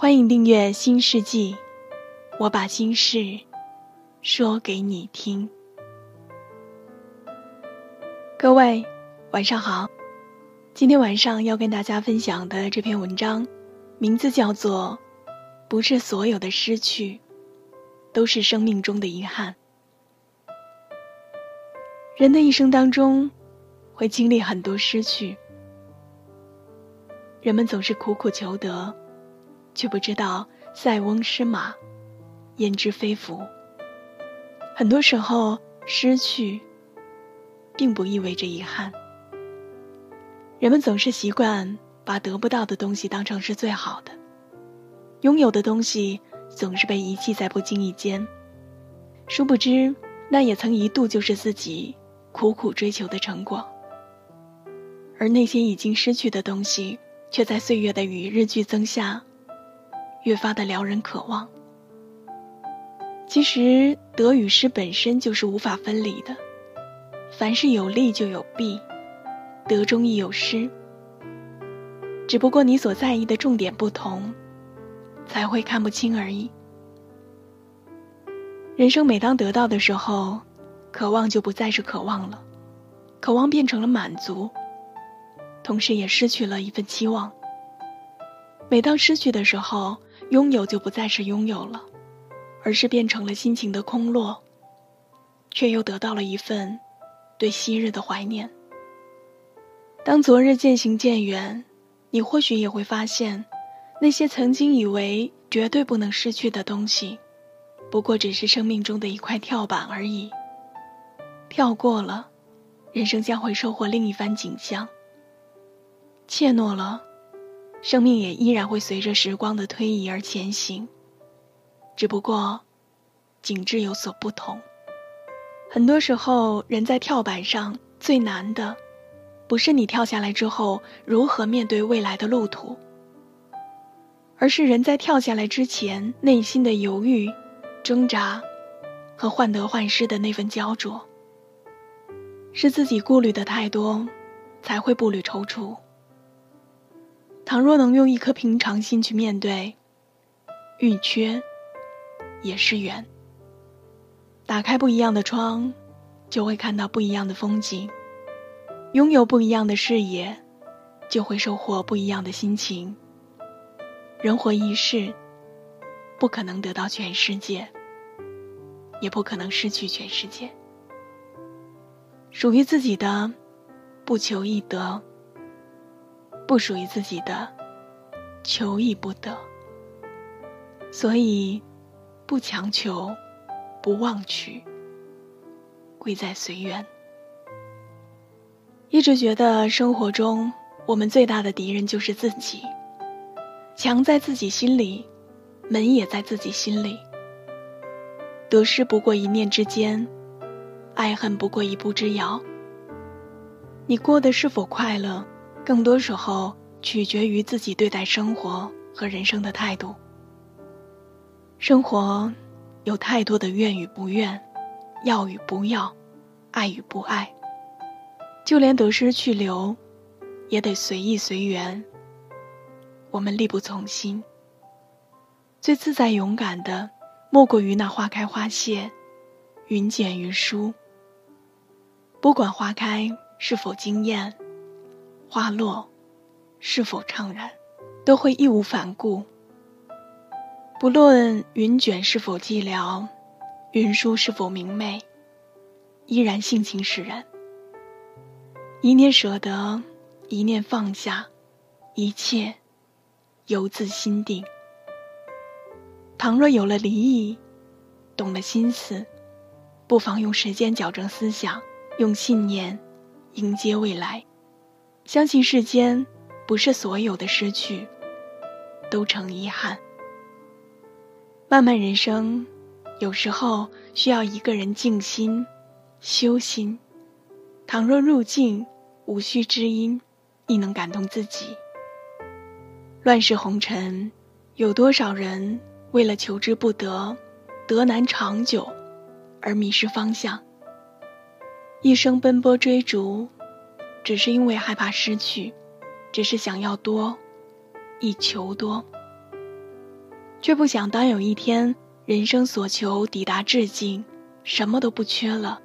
欢迎订阅《新世纪》，我把心事说给你听。各位晚上好，今天晚上要跟大家分享的这篇文章，名字叫做《不是所有的失去》。都是生命中的遗憾。人的一生当中，会经历很多失去。人们总是苦苦求得，却不知道塞翁失马，焉知非福。很多时候，失去，并不意味着遗憾。人们总是习惯把得不到的东西当成是最好的，拥有的东西。总是被遗弃在不经意间，殊不知，那也曾一度就是自己苦苦追求的成果。而那些已经失去的东西，却在岁月的与日俱增下，越发的撩人渴望。其实，得与失本身就是无法分离的，凡事有利就有弊，得中亦有失。只不过你所在意的重点不同。才会看不清而已。人生每当得到的时候，渴望就不再是渴望了，渴望变成了满足，同时也失去了一份期望。每当失去的时候，拥有就不再是拥有了，而是变成了心情的空落，却又得到了一份对昔日的怀念。当昨日渐行渐远，你或许也会发现。那些曾经以为绝对不能失去的东西，不过只是生命中的一块跳板而已。跳过了，人生将会收获另一番景象。怯懦了，生命也依然会随着时光的推移而前行，只不过景致有所不同。很多时候，人在跳板上最难的，不是你跳下来之后如何面对未来的路途。而是人在跳下来之前内心的犹豫、挣扎，和患得患失的那份焦灼。是自己顾虑的太多，才会步履踌躇。倘若能用一颗平常心去面对，欲缺也是缘。打开不一样的窗，就会看到不一样的风景；拥有不一样的视野，就会收获不一样的心情。人活一世，不可能得到全世界，也不可能失去全世界。属于自己的，不求易得；不属于自己的，求亦不得。所以，不强求，不妄取，贵在随缘。一直觉得生活中，我们最大的敌人就是自己。墙在自己心里，门也在自己心里。得失不过一念之间，爱恨不过一步之遥。你过得是否快乐，更多时候取决于自己对待生活和人生的态度。生活有太多的愿与不愿，要与不要，爱与不爱。就连得失去留，也得随意随缘。我们力不从心。最自在勇敢的，莫过于那花开花谢，云卷云舒。不管花开是否惊艳，花落是否怅然，都会义无反顾。不论云卷是否寂寥，云舒是否明媚，依然性情使然。一念舍得，一念放下，一切。由自心定。倘若有了离意，懂了心思，不妨用时间矫正思想，用信念迎接未来。相信世间不是所有的失去，都成遗憾。漫漫人生，有时候需要一个人静心、修心。倘若入境无需知音，亦能感动自己。乱世红尘，有多少人为了求之不得、得难长久，而迷失方向？一生奔波追逐，只是因为害怕失去，只是想要多，以求多。却不想，当有一天人生所求抵达至境，什么都不缺了，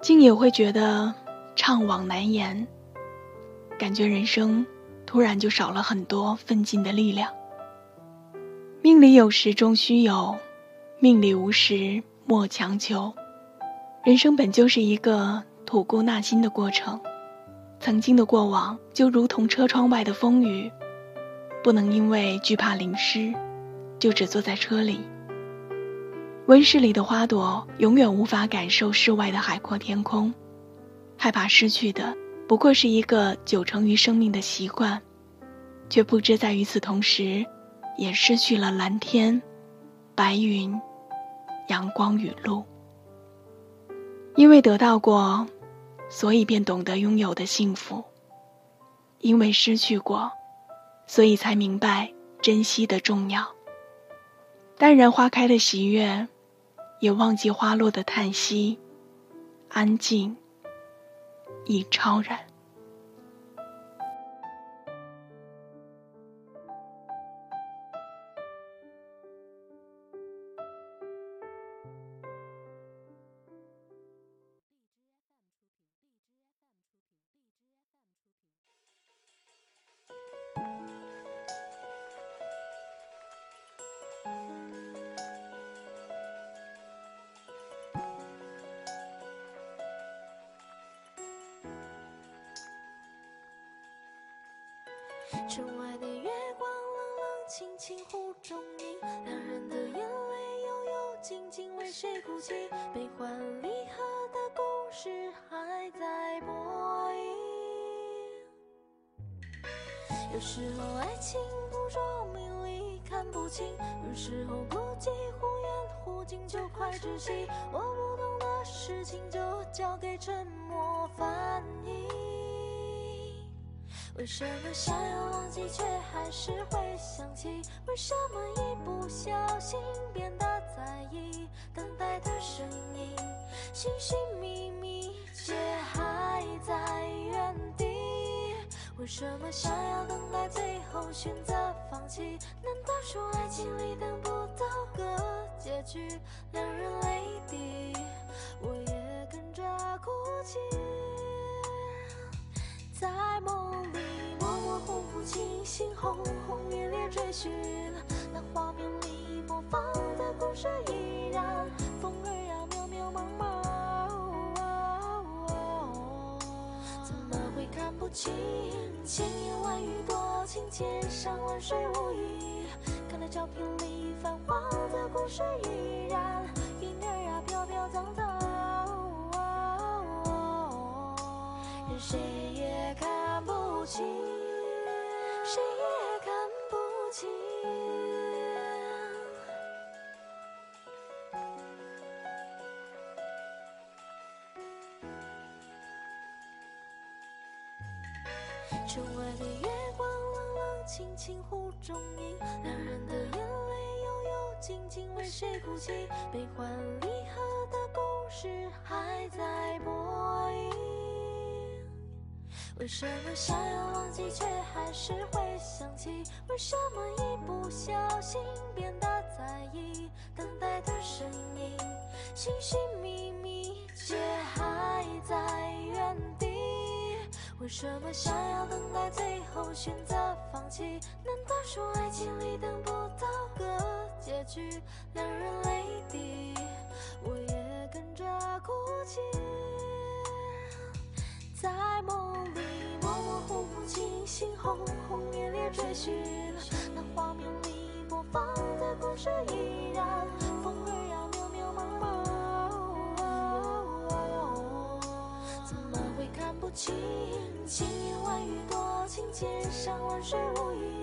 竟也会觉得怅惘难言，感觉人生突然就少了很多奋进的力量。命里有时终须有，命里无时莫强求。人生本就是一个吐故纳新的过程，曾经的过往就如同车窗外的风雨，不能因为惧怕淋湿。就只坐在车里。温室里的花朵永远无法感受室外的海阔天空，害怕失去的不过是一个久成于生命的习惯，却不知在与此同时，也失去了蓝天、白云、阳光雨露。因为得到过，所以便懂得拥有的幸福；因为失去过，所以才明白珍惜的重要。淡然花开的喜悦，也忘记花落的叹息。安静，亦超然。哭泣？悲欢离合的故事还在播映。有时候爱情不捉迷离看不清，有时候孤寂忽远忽近就快窒息。我不懂的事情就交给沉默翻译。为什么想要忘记，却还是会想起？为什么一不小心变得在意？等的声音，寻寻觅觅，却还在原地。为什么想要等待，最后选择放弃？难道说爱情里等不到个结局，两人泪滴，我也跟着哭泣？在梦里模模糊糊，清醒轰轰烈烈追寻，那画面里播放的故事依然，风儿呀渺渺茫茫，怎么会看不清？千言万语多情，千山万水无意，看那照片里泛黄的故事依然，云儿呀飘飘荡荡。任谁也看不清，窗外的月光冷冷清清湖中影，两人的眼泪悠悠静静为谁哭泣？悲欢离合的故事还在播映。为什么想要忘记，却还是会想起？为什么一不小心变得在意？等待的声音，寻寻觅觅，却还在原地。为什么想要等待，最后选择放弃？难道说爱情里等不到个结局，两人泪滴，我也跟着哭泣？在梦里模模糊糊，清醒轰轰烈烈追寻，那画面里播放的故事千山万水无意